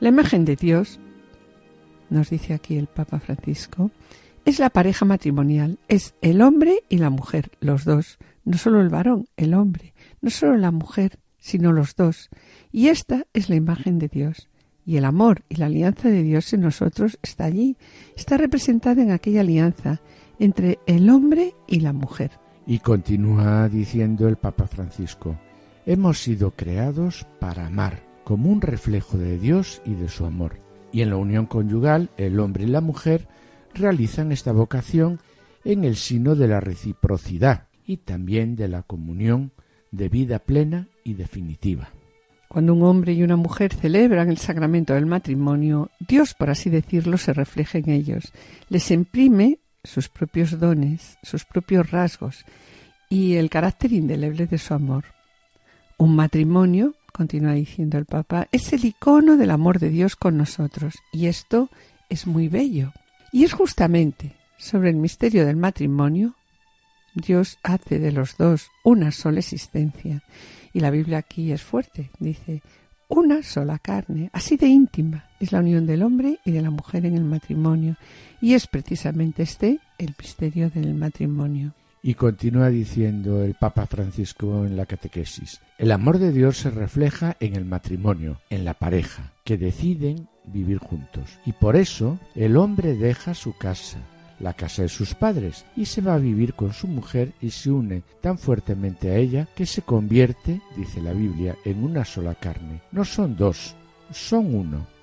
La imagen de Dios, nos dice aquí el Papa Francisco, es la pareja matrimonial, es el hombre y la mujer, los dos, no solo el varón, el hombre, no solo la mujer, sino los dos. Y esta es la imagen de Dios. Y el amor y la alianza de Dios en nosotros está allí, está representada en aquella alianza entre el hombre y la mujer. Y continúa diciendo el Papa Francisco, hemos sido creados para amar, como un reflejo de Dios y de su amor. Y en la unión conyugal, el hombre y la mujer realizan esta vocación en el sino de la reciprocidad y también de la comunión de vida plena y definitiva. Cuando un hombre y una mujer celebran el sacramento del matrimonio, Dios, por así decirlo, se refleja en ellos, les imprime sus propios dones, sus propios rasgos y el carácter indeleble de su amor. Un matrimonio, continúa diciendo el Papa, es el icono del amor de Dios con nosotros y esto es muy bello. Y es justamente sobre el misterio del matrimonio Dios hace de los dos una sola existencia. Y la Biblia aquí es fuerte, dice, una sola carne, así de íntima es la unión del hombre y de la mujer en el matrimonio, y es precisamente este el misterio del matrimonio. Y continúa diciendo el Papa Francisco en la catequesis, el amor de Dios se refleja en el matrimonio, en la pareja, que deciden vivir juntos. Y por eso el hombre deja su casa, la casa de sus padres, y se va a vivir con su mujer y se une tan fuertemente a ella que se convierte, dice la Biblia, en una sola carne. No son dos, son uno.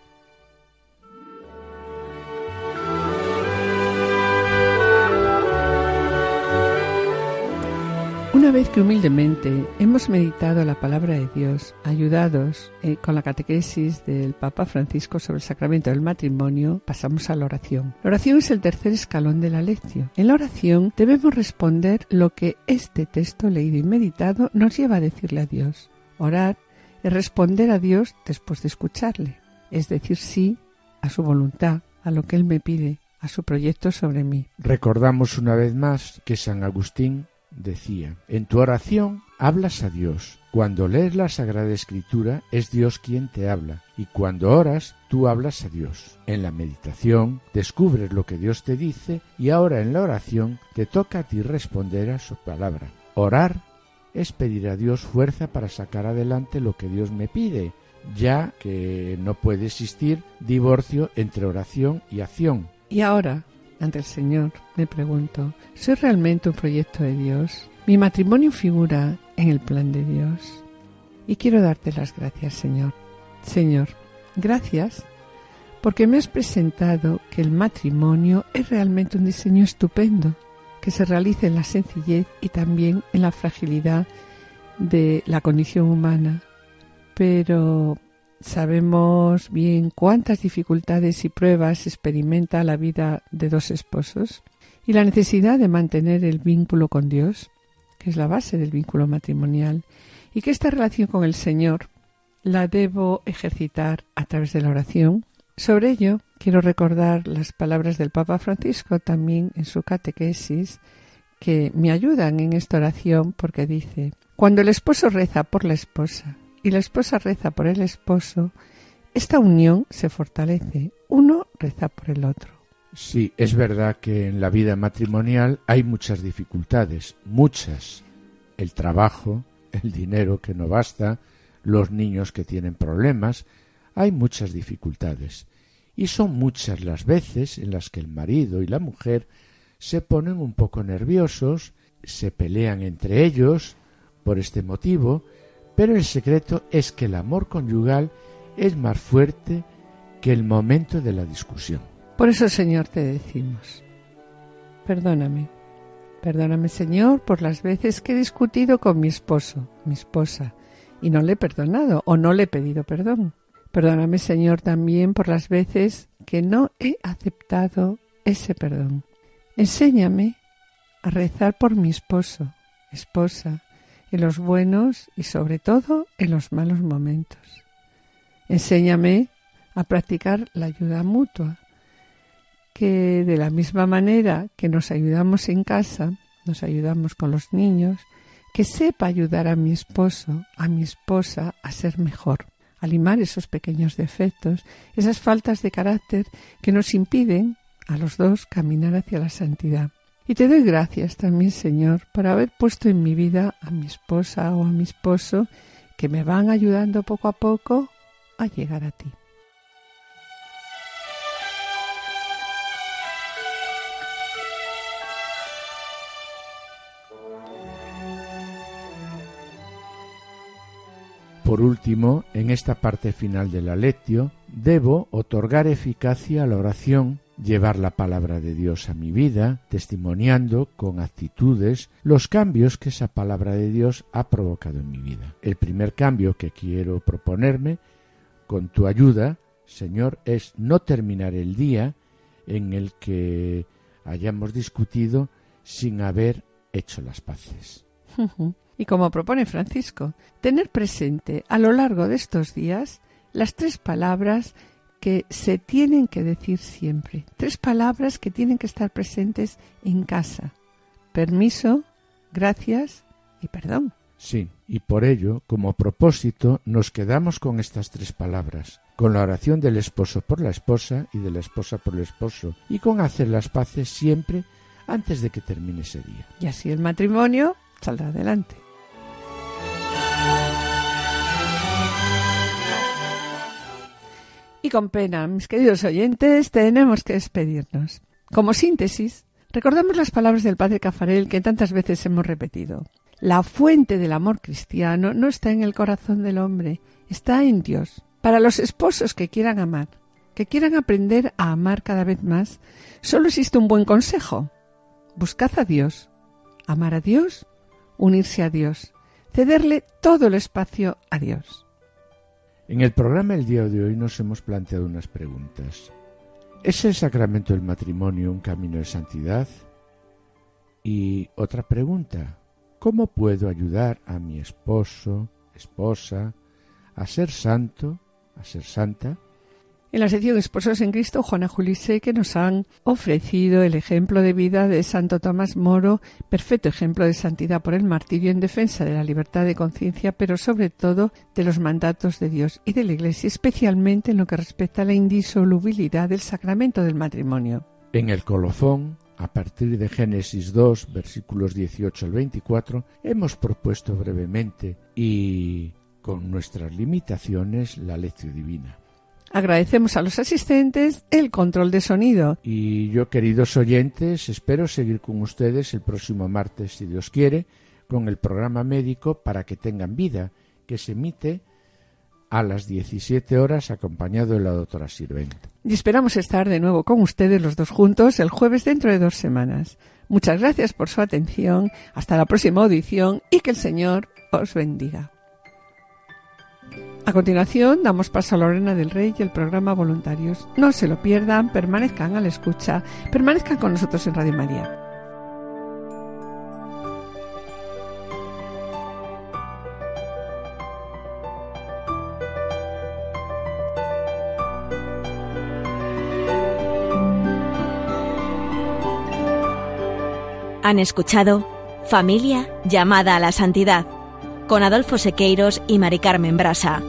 Una vez que humildemente hemos meditado la palabra de Dios, ayudados eh, con la catequesis del Papa Francisco sobre el sacramento del matrimonio, pasamos a la oración. La oración es el tercer escalón de la lección. En la oración debemos responder lo que este texto leído y meditado nos lleva a decirle a Dios. Orar es responder a Dios después de escucharle, es decir sí a su voluntad, a lo que Él me pide, a su proyecto sobre mí. Recordamos una vez más que San Agustín decía, en tu oración hablas a Dios. Cuando lees la Sagrada Escritura es Dios quien te habla y cuando oras tú hablas a Dios. En la meditación descubres lo que Dios te dice y ahora en la oración te toca a ti responder a su palabra. Orar es pedir a Dios fuerza para sacar adelante lo que Dios me pide, ya que no puede existir divorcio entre oración y acción. Y ahora, ante el Señor, me pregunto, ¿soy realmente un proyecto de Dios? ¿Mi matrimonio figura en el plan de Dios? Y quiero darte las gracias, Señor. Señor, gracias porque me has presentado que el matrimonio es realmente un diseño estupendo, que se realiza en la sencillez y también en la fragilidad de la condición humana. Pero sabemos bien cuántas dificultades y pruebas experimenta la vida de dos esposos y la necesidad de mantener el vínculo con Dios, que es la base del vínculo matrimonial, y que esta relación con el Señor la debo ejercitar a través de la oración. Sobre ello, quiero recordar las palabras del Papa Francisco también en su catequesis, que me ayudan en esta oración porque dice, cuando el esposo reza por la esposa y la esposa reza por el esposo, esta unión se fortalece, uno reza por el otro. Sí, es verdad que en la vida matrimonial hay muchas dificultades, muchas, el trabajo, el dinero que no basta, los niños que tienen problemas, hay muchas dificultades. Y son muchas las veces en las que el marido y la mujer se ponen un poco nerviosos, se pelean entre ellos por este motivo, pero el secreto es que el amor conyugal es más fuerte que el momento de la discusión. Por eso, Señor, te decimos, perdóname, perdóname, Señor, por las veces que he discutido con mi esposo, mi esposa, y no le he perdonado o no le he pedido perdón. Perdóname, Señor, también por las veces que no he aceptado ese perdón. Enséñame a rezar por mi esposo, esposa, en los buenos y sobre todo en los malos momentos. Enséñame a practicar la ayuda mutua, que de la misma manera que nos ayudamos en casa, nos ayudamos con los niños, que sepa ayudar a mi esposo, a mi esposa a ser mejor, a limar esos pequeños defectos, esas faltas de carácter que nos impiden a los dos caminar hacia la santidad. Y te doy gracias también, Señor, por haber puesto en mi vida a mi esposa o a mi esposo que me van ayudando poco a poco a llegar a ti. Por último, en esta parte final de la lectio, debo otorgar eficacia a la oración, llevar la palabra de Dios a mi vida, testimoniando con actitudes los cambios que esa palabra de Dios ha provocado en mi vida. El primer cambio que quiero proponerme, con tu ayuda, Señor, es no terminar el día en el que hayamos discutido sin haber hecho las paces. Y como propone Francisco, tener presente a lo largo de estos días las tres palabras que se tienen que decir siempre. Tres palabras que tienen que estar presentes en casa. Permiso, gracias y perdón. Sí, y por ello, como propósito, nos quedamos con estas tres palabras, con la oración del esposo por la esposa y de la esposa por el esposo, y con hacer las paces siempre antes de que termine ese día. Y así el matrimonio saldrá adelante. Y con pena, mis queridos oyentes, tenemos que despedirnos. Como síntesis, recordamos las palabras del padre Cafarel que tantas veces hemos repetido. La fuente del amor cristiano no está en el corazón del hombre, está en Dios. Para los esposos que quieran amar, que quieran aprender a amar cada vez más, solo existe un buen consejo. Buscad a Dios. Amar a Dios, unirse a Dios, cederle todo el espacio a Dios. En el programa el día de hoy nos hemos planteado unas preguntas. ¿Es el sacramento del matrimonio un camino de santidad? Y otra pregunta, ¿cómo puedo ayudar a mi esposo, esposa, a ser santo, a ser santa? En la sección Esposos en Cristo, Juana Julise, que nos han ofrecido el ejemplo de vida de Santo Tomás Moro, perfecto ejemplo de santidad por el martirio en defensa de la libertad de conciencia, pero sobre todo de los mandatos de Dios y de la Iglesia, especialmente en lo que respecta a la indisolubilidad del sacramento del matrimonio. En el colofón, a partir de Génesis 2, versículos 18 al 24, hemos propuesto brevemente y con nuestras limitaciones la lección divina. Agradecemos a los asistentes el control de sonido. Y yo, queridos oyentes, espero seguir con ustedes el próximo martes, si Dios quiere, con el programa médico para que tengan vida, que se emite a las 17 horas acompañado de la doctora Sirvent. Y esperamos estar de nuevo con ustedes los dos juntos el jueves dentro de dos semanas. Muchas gracias por su atención. Hasta la próxima audición y que el Señor os bendiga. A continuación, damos paso a Lorena del Rey y el programa Voluntarios. No se lo pierdan, permanezcan a la escucha, permanezcan con nosotros en Radio María. Han escuchado Familia llamada a la santidad con Adolfo Sequeiros y Mari Carmen Brasa.